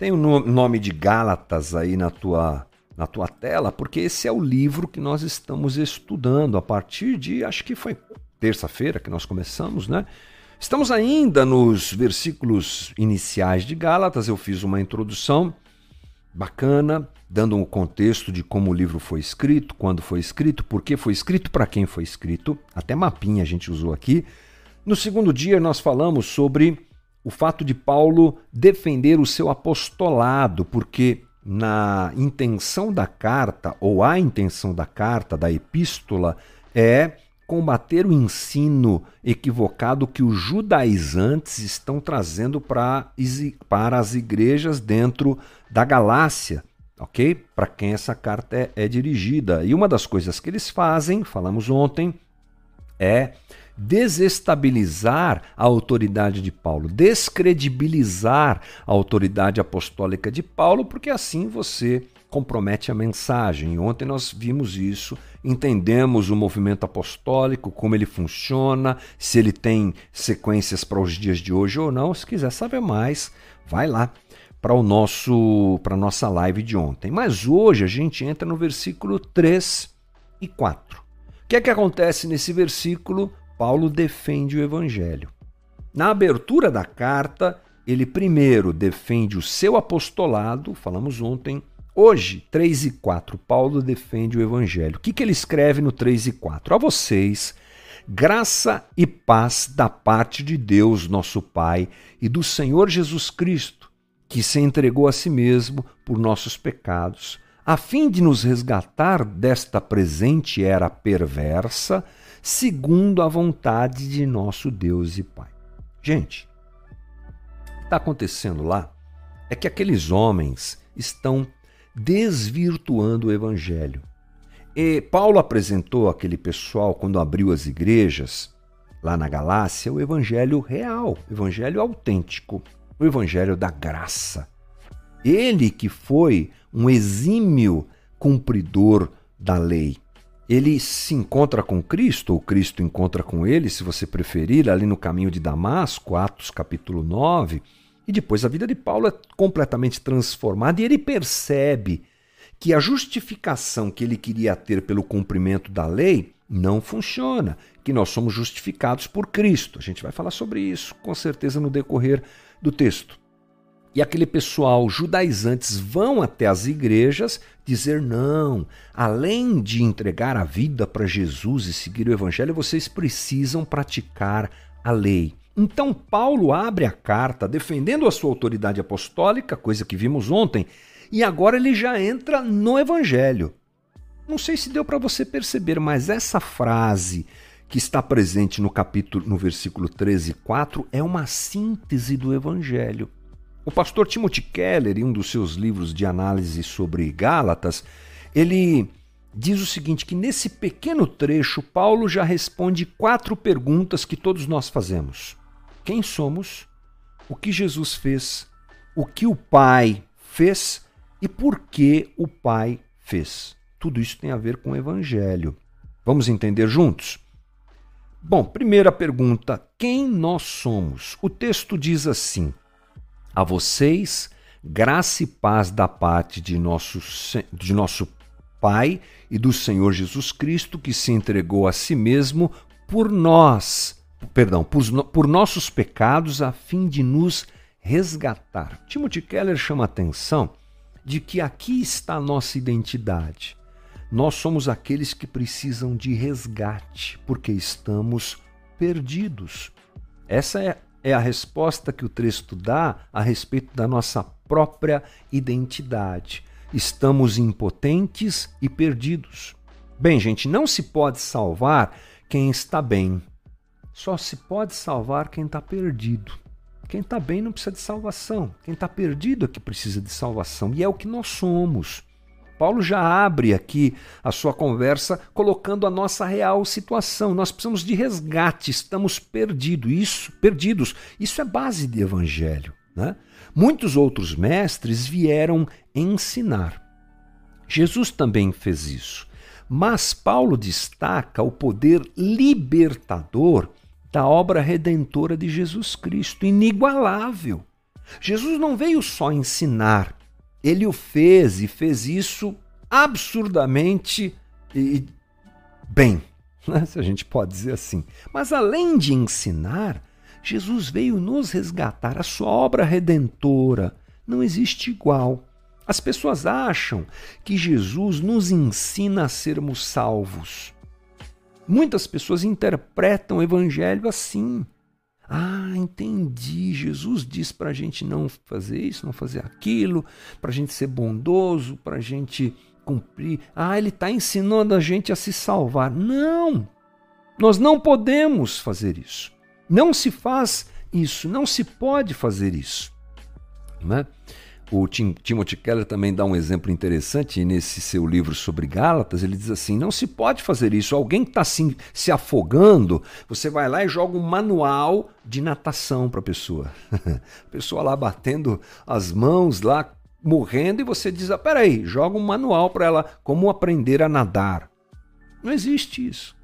tem o nome de Gálatas aí na tua, na tua tela, porque esse é o livro que nós estamos estudando a partir de, acho que foi terça-feira que nós começamos, né? Estamos ainda nos versículos iniciais de Gálatas, eu fiz uma introdução bacana, dando um contexto de como o livro foi escrito, quando foi escrito, por que foi escrito, para quem foi escrito, até mapinha a gente usou aqui. No segundo dia nós falamos sobre o fato de Paulo defender o seu apostolado, porque na intenção da carta, ou a intenção da carta, da epístola, é combater o ensino equivocado que os judaizantes estão trazendo para, as igrejas dentro da Galácia, ok? Para quem essa carta é, é dirigida. E uma das coisas que eles fazem, falamos ontem, é desestabilizar a autoridade de Paulo, descredibilizar a autoridade apostólica de Paulo, porque assim você compromete a mensagem. Ontem nós vimos isso, entendemos o movimento apostólico, como ele funciona, se ele tem sequências para os dias de hoje ou não. Se quiser saber mais, vai lá para o nosso para nossa live de ontem. Mas hoje a gente entra no versículo 3 e 4. O que é que acontece nesse versículo? Paulo defende o evangelho. Na abertura da carta, ele primeiro defende o seu apostolado, falamos ontem. Hoje, 3 e 4, Paulo defende o evangelho. O que, que ele escreve no 3 e 4? A vocês, graça e paz da parte de Deus, nosso Pai, e do Senhor Jesus Cristo, que se entregou a si mesmo por nossos pecados, a fim de nos resgatar desta presente era perversa segundo a vontade de nosso Deus e Pai. Gente, o que está acontecendo lá é que aqueles homens estão desvirtuando o evangelho. E Paulo apresentou aquele pessoal, quando abriu as igrejas, lá na Galácia, o evangelho real, o evangelho autêntico, o evangelho da graça. Ele que foi um exímio cumpridor da lei, ele se encontra com Cristo, ou Cristo encontra com ele, se você preferir, ali no caminho de Damasco, Atos capítulo 9, e depois a vida de Paulo é completamente transformada e ele percebe que a justificação que ele queria ter pelo cumprimento da lei não funciona, que nós somos justificados por Cristo. A gente vai falar sobre isso com certeza no decorrer do texto. E aquele pessoal judaizantes vão até as igrejas dizer: não, além de entregar a vida para Jesus e seguir o evangelho, vocês precisam praticar a lei. Então, Paulo abre a carta defendendo a sua autoridade apostólica, coisa que vimos ontem, e agora ele já entra no evangelho. Não sei se deu para você perceber, mas essa frase que está presente no capítulo no versículo 13 e 4 é uma síntese do evangelho. O pastor Timothy Keller, em um dos seus livros de análise sobre Gálatas, ele diz o seguinte: que nesse pequeno trecho, Paulo já responde quatro perguntas que todos nós fazemos: Quem somos? O que Jesus fez? O que o Pai fez? E por que o Pai fez? Tudo isso tem a ver com o Evangelho. Vamos entender juntos? Bom, primeira pergunta: quem nós somos? O texto diz assim: a vocês, graça e paz da parte de nosso, de nosso Pai e do Senhor Jesus Cristo, que se entregou a si mesmo por nós, perdão, por, por nossos pecados, a fim de nos resgatar. Timothy Keller chama a atenção de que aqui está a nossa identidade. Nós somos aqueles que precisam de resgate, porque estamos perdidos. Essa é é a resposta que o texto dá a respeito da nossa própria identidade. Estamos impotentes e perdidos. Bem, gente, não se pode salvar quem está bem. Só se pode salvar quem está perdido. Quem está bem não precisa de salvação. Quem está perdido é que precisa de salvação. E é o que nós somos. Paulo já abre aqui a sua conversa colocando a nossa real situação. Nós precisamos de resgate, estamos perdidos. Isso, perdidos. Isso é base de evangelho. Né? Muitos outros mestres vieram ensinar. Jesus também fez isso. Mas Paulo destaca o poder libertador da obra redentora de Jesus Cristo, inigualável. Jesus não veio só ensinar, ele o fez e fez isso absurdamente bem, né? se a gente pode dizer assim. Mas além de ensinar, Jesus veio nos resgatar. A sua obra redentora não existe igual. As pessoas acham que Jesus nos ensina a sermos salvos. Muitas pessoas interpretam o evangelho assim. Ah, entendi. Jesus diz para a gente não fazer isso, não fazer aquilo, para a gente ser bondoso, para a gente cumprir. Ah, ele está ensinando a gente a se salvar. Não! Nós não podemos fazer isso. Não se faz isso, não se pode fazer isso. Né? O Tim, Timothy Keller também dá um exemplo interessante nesse seu livro sobre Gálatas. Ele diz assim: não se pode fazer isso. Alguém que está assim, se afogando, você vai lá e joga um manual de natação para a pessoa. a pessoa lá batendo as mãos, lá morrendo, e você diz: ah, peraí, joga um manual para ela como aprender a nadar. Não existe isso.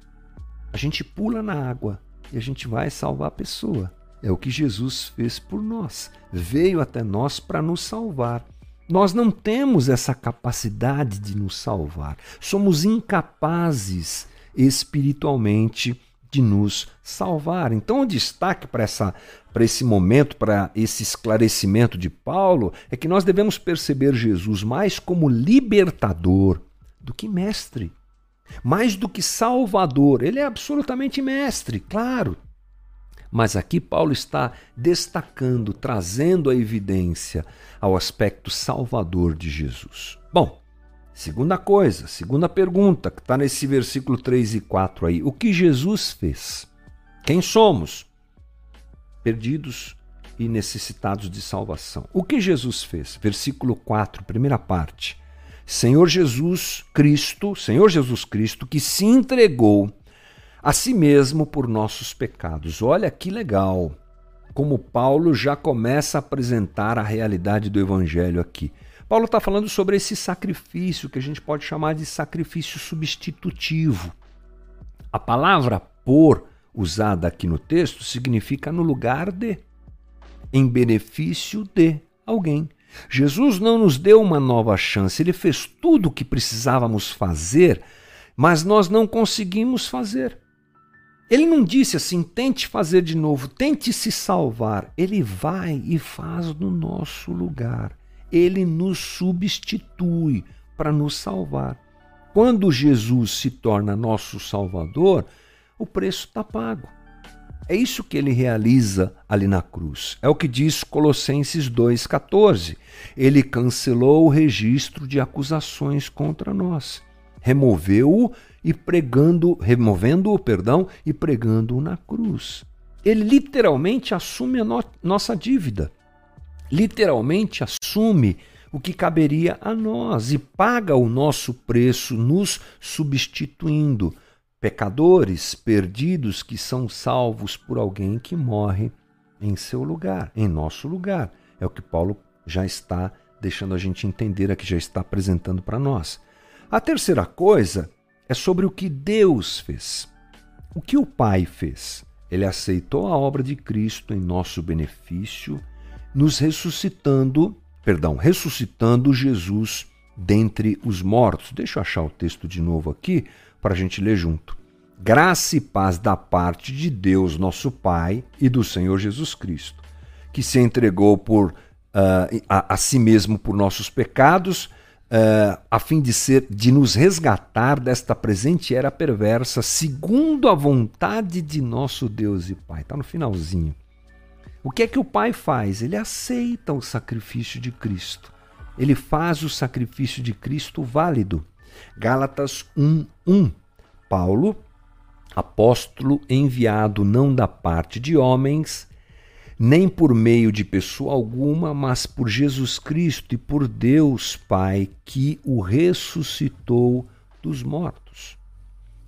A gente pula na água e a gente vai salvar a pessoa. É o que Jesus fez por nós. Veio até nós para nos salvar. Nós não temos essa capacidade de nos salvar. Somos incapazes espiritualmente de nos salvar. Então, o destaque para essa para esse momento, para esse esclarecimento de Paulo, é que nós devemos perceber Jesus mais como libertador do que mestre. Mais do que salvador, ele é absolutamente mestre, claro, mas aqui Paulo está destacando, trazendo a evidência ao aspecto salvador de Jesus. Bom, segunda coisa, segunda pergunta, que está nesse versículo 3 e 4 aí. O que Jesus fez? Quem somos? Perdidos e necessitados de salvação. O que Jesus fez? Versículo 4, primeira parte. Senhor Jesus Cristo, Senhor Jesus Cristo, que se entregou a si mesmo por nossos pecados. Olha que legal! Como Paulo já começa a apresentar a realidade do Evangelho aqui. Paulo está falando sobre esse sacrifício que a gente pode chamar de sacrifício substitutivo. A palavra por, usada aqui no texto, significa no lugar de, em benefício de alguém. Jesus não nos deu uma nova chance, ele fez tudo o que precisávamos fazer, mas nós não conseguimos fazer. Ele não disse assim, tente fazer de novo, tente se salvar. Ele vai e faz no nosso lugar. Ele nos substitui para nos salvar. Quando Jesus se torna nosso Salvador, o preço está pago. É isso que ele realiza ali na cruz. É o que diz Colossenses 2,14. Ele cancelou o registro de acusações contra nós, removeu-o e pregando, removendo-o, perdão, e pregando-o na cruz. Ele literalmente assume a no nossa dívida. Literalmente assume o que caberia a nós e paga o nosso preço, nos substituindo. Pecadores perdidos que são salvos por alguém que morre em seu lugar, em nosso lugar. É o que Paulo já está deixando a gente entender aqui, já está apresentando para nós. A terceira coisa é sobre o que Deus fez. O que o Pai fez? Ele aceitou a obra de Cristo em nosso benefício, nos ressuscitando, perdão, ressuscitando Jesus dentre os mortos. Deixa eu achar o texto de novo aqui para a gente ler junto. Graça e paz da parte de Deus, nosso Pai, e do Senhor Jesus Cristo, que se entregou por uh, a, a si mesmo por nossos pecados uh, a fim de ser de nos resgatar desta presente era perversa, segundo a vontade de nosso Deus e Pai. Está no finalzinho. O que é que o Pai faz? Ele aceita o sacrifício de Cristo. Ele faz o sacrifício de Cristo válido. Gálatas 1:1. Paulo, apóstolo enviado não da parte de homens, nem por meio de pessoa alguma, mas por Jesus Cristo e por Deus Pai, que o ressuscitou dos mortos.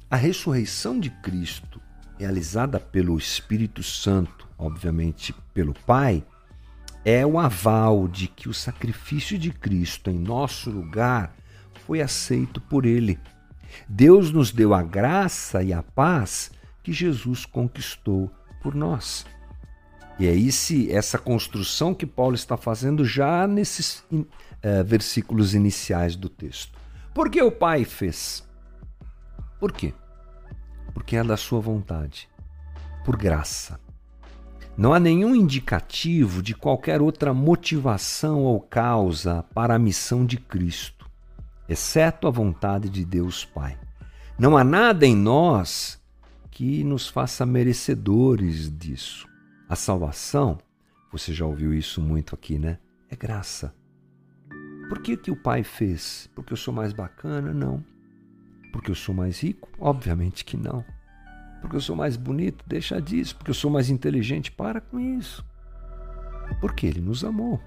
A ressurreição de Cristo, realizada pelo Espírito Santo, obviamente pelo Pai, é o aval de que o sacrifício de Cristo em nosso lugar foi aceito por Ele. Deus nos deu a graça e a paz que Jesus conquistou por nós. E é esse, essa construção que Paulo está fazendo já nesses uh, versículos iniciais do texto. Por que o Pai fez? Por quê? Porque é da sua vontade, por graça. Não há nenhum indicativo de qualquer outra motivação ou causa para a missão de Cristo, exceto a vontade de Deus Pai. Não há nada em nós que nos faça merecedores disso. A salvação, você já ouviu isso muito aqui, né? É graça. Por que, que o pai fez? Porque eu sou mais bacana? Não. Porque eu sou mais rico? Obviamente que não. Porque eu sou mais bonito? Deixa disso. Porque eu sou mais inteligente? Para com isso. Porque ele nos amou.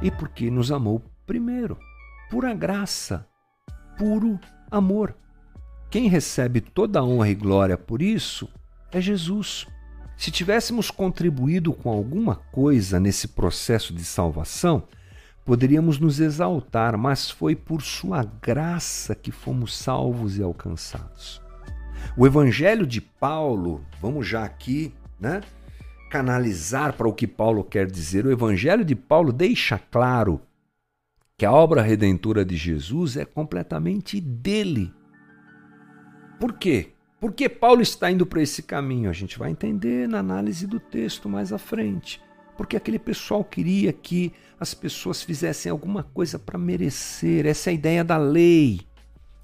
E porque nos amou primeiro. Pura graça. Puro amor. Quem recebe toda a honra e glória por isso é Jesus. Se tivéssemos contribuído com alguma coisa nesse processo de salvação, poderíamos nos exaltar, mas foi por Sua graça que fomos salvos e alcançados. O Evangelho de Paulo, vamos já aqui, né? Canalizar para o que Paulo quer dizer. O Evangelho de Paulo deixa claro que a obra redentora de Jesus é completamente dele. Por quê? Por que Paulo está indo para esse caminho? A gente vai entender na análise do texto mais à frente. Porque aquele pessoal queria que as pessoas fizessem alguma coisa para merecer. Essa é a ideia da lei,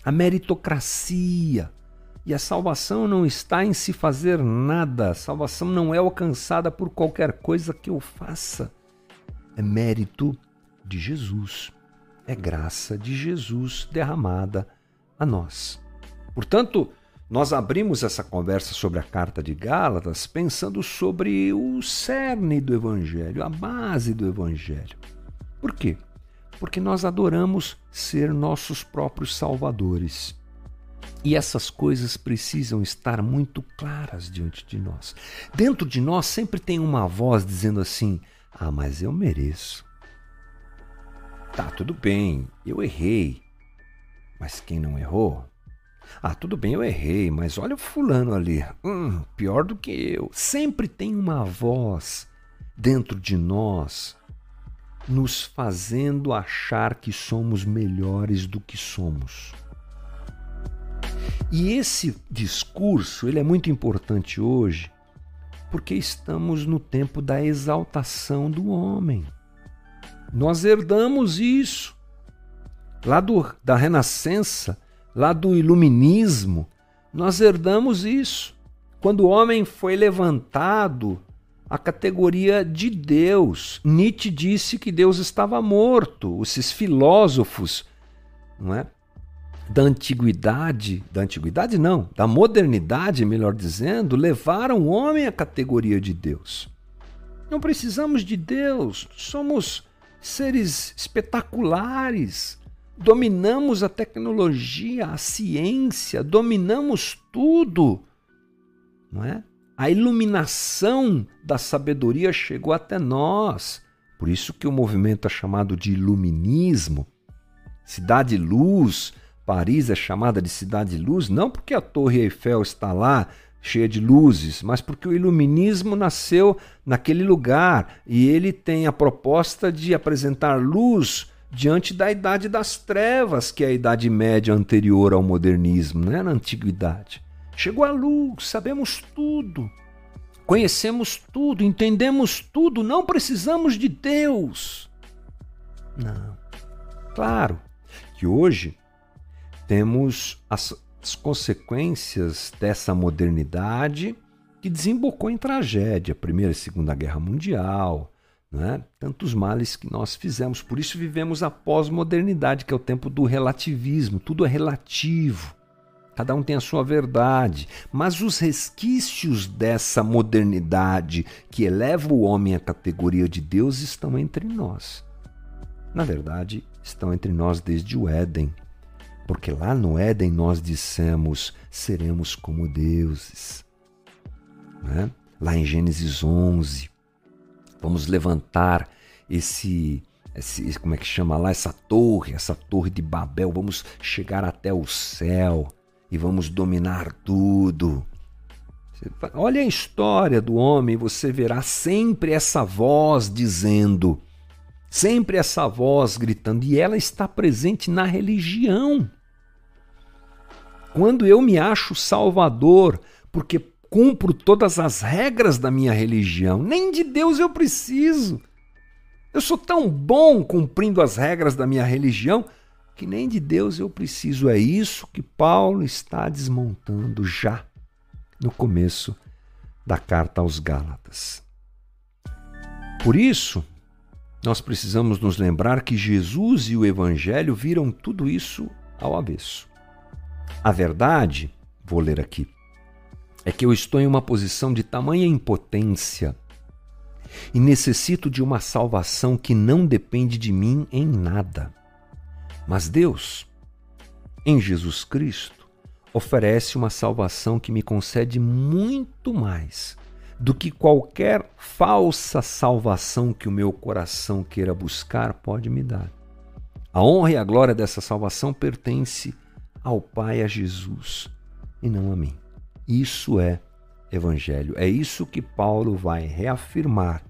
a meritocracia. E a salvação não está em se fazer nada. A salvação não é alcançada por qualquer coisa que eu faça. É mérito de Jesus. É graça de Jesus derramada a nós. Portanto, nós abrimos essa conversa sobre a carta de Gálatas pensando sobre o cerne do Evangelho, a base do Evangelho. Por quê? Porque nós adoramos ser nossos próprios salvadores. E essas coisas precisam estar muito claras diante de nós. Dentro de nós sempre tem uma voz dizendo assim: Ah, mas eu mereço. Tá, tudo bem, eu errei. Mas quem não errou ah, tudo bem, eu errei, mas olha o fulano ali. Hum, pior do que eu. Sempre tem uma voz dentro de nós nos fazendo achar que somos melhores do que somos. E esse discurso, ele é muito importante hoje, porque estamos no tempo da exaltação do homem. Nós herdamos isso. Lá do, da Renascença, lá do iluminismo, nós herdamos isso. Quando o homem foi levantado à categoria de Deus, Nietzsche disse que Deus estava morto. Esses filósofos, não é? Da antiguidade, da antiguidade não, da modernidade, melhor dizendo, levaram o homem à categoria de Deus. Não precisamos de Deus, somos seres espetaculares, dominamos a tecnologia, a ciência, dominamos tudo, não é? A iluminação da sabedoria chegou até nós. Por isso que o movimento é chamado de iluminismo. Cidade Luz, Paris é chamada de Cidade Luz, não porque a Torre Eiffel está lá cheia de luzes, mas porque o iluminismo nasceu naquele lugar e ele tem a proposta de apresentar luz diante da idade das trevas, que é a idade média anterior ao modernismo, né? na antiguidade. Chegou a luz, sabemos tudo, conhecemos tudo, entendemos tudo, não precisamos de Deus. Não. Claro que hoje temos as, as consequências dessa modernidade que desembocou em tragédia, Primeira e Segunda Guerra Mundial, né? tantos males que nós fizemos. Por isso vivemos a pós-modernidade, que é o tempo do relativismo. Tudo é relativo. Cada um tem a sua verdade. Mas os resquícios dessa modernidade que eleva o homem à categoria de Deus estão entre nós. Na verdade, estão entre nós desde o Éden. Porque lá no Éden nós dissemos: seremos como deuses. Né? Lá em Gênesis 11, Vamos levantar esse, esse, como é que chama lá, essa torre, essa torre de Babel. Vamos chegar até o céu e vamos dominar tudo. Olha a história do homem, você verá sempre essa voz dizendo, sempre essa voz gritando, e ela está presente na religião. Quando eu me acho salvador, porque cumpro todas as regras da minha religião, nem de Deus eu preciso. Eu sou tão bom cumprindo as regras da minha religião que nem de Deus eu preciso. É isso que Paulo está desmontando já no começo da carta aos Gálatas. Por isso, nós precisamos nos lembrar que Jesus e o Evangelho viram tudo isso ao avesso. A verdade, vou ler aqui, é que eu estou em uma posição de tamanha impotência e necessito de uma salvação que não depende de mim em nada. Mas Deus, em Jesus Cristo, oferece uma salvação que me concede muito mais do que qualquer falsa salvação que o meu coração queira buscar pode me dar. A honra e a glória dessa salvação pertence ao Pai, a Jesus, e não a mim. Isso é evangelho. É isso que Paulo vai reafirmar,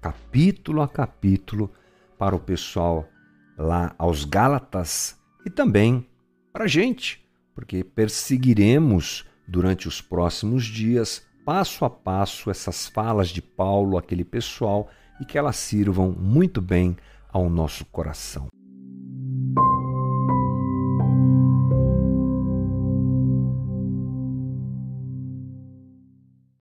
capítulo a capítulo, para o pessoal lá aos Gálatas e também para a gente, porque perseguiremos durante os próximos dias, passo a passo, essas falas de Paulo àquele pessoal e que elas sirvam muito bem ao nosso coração.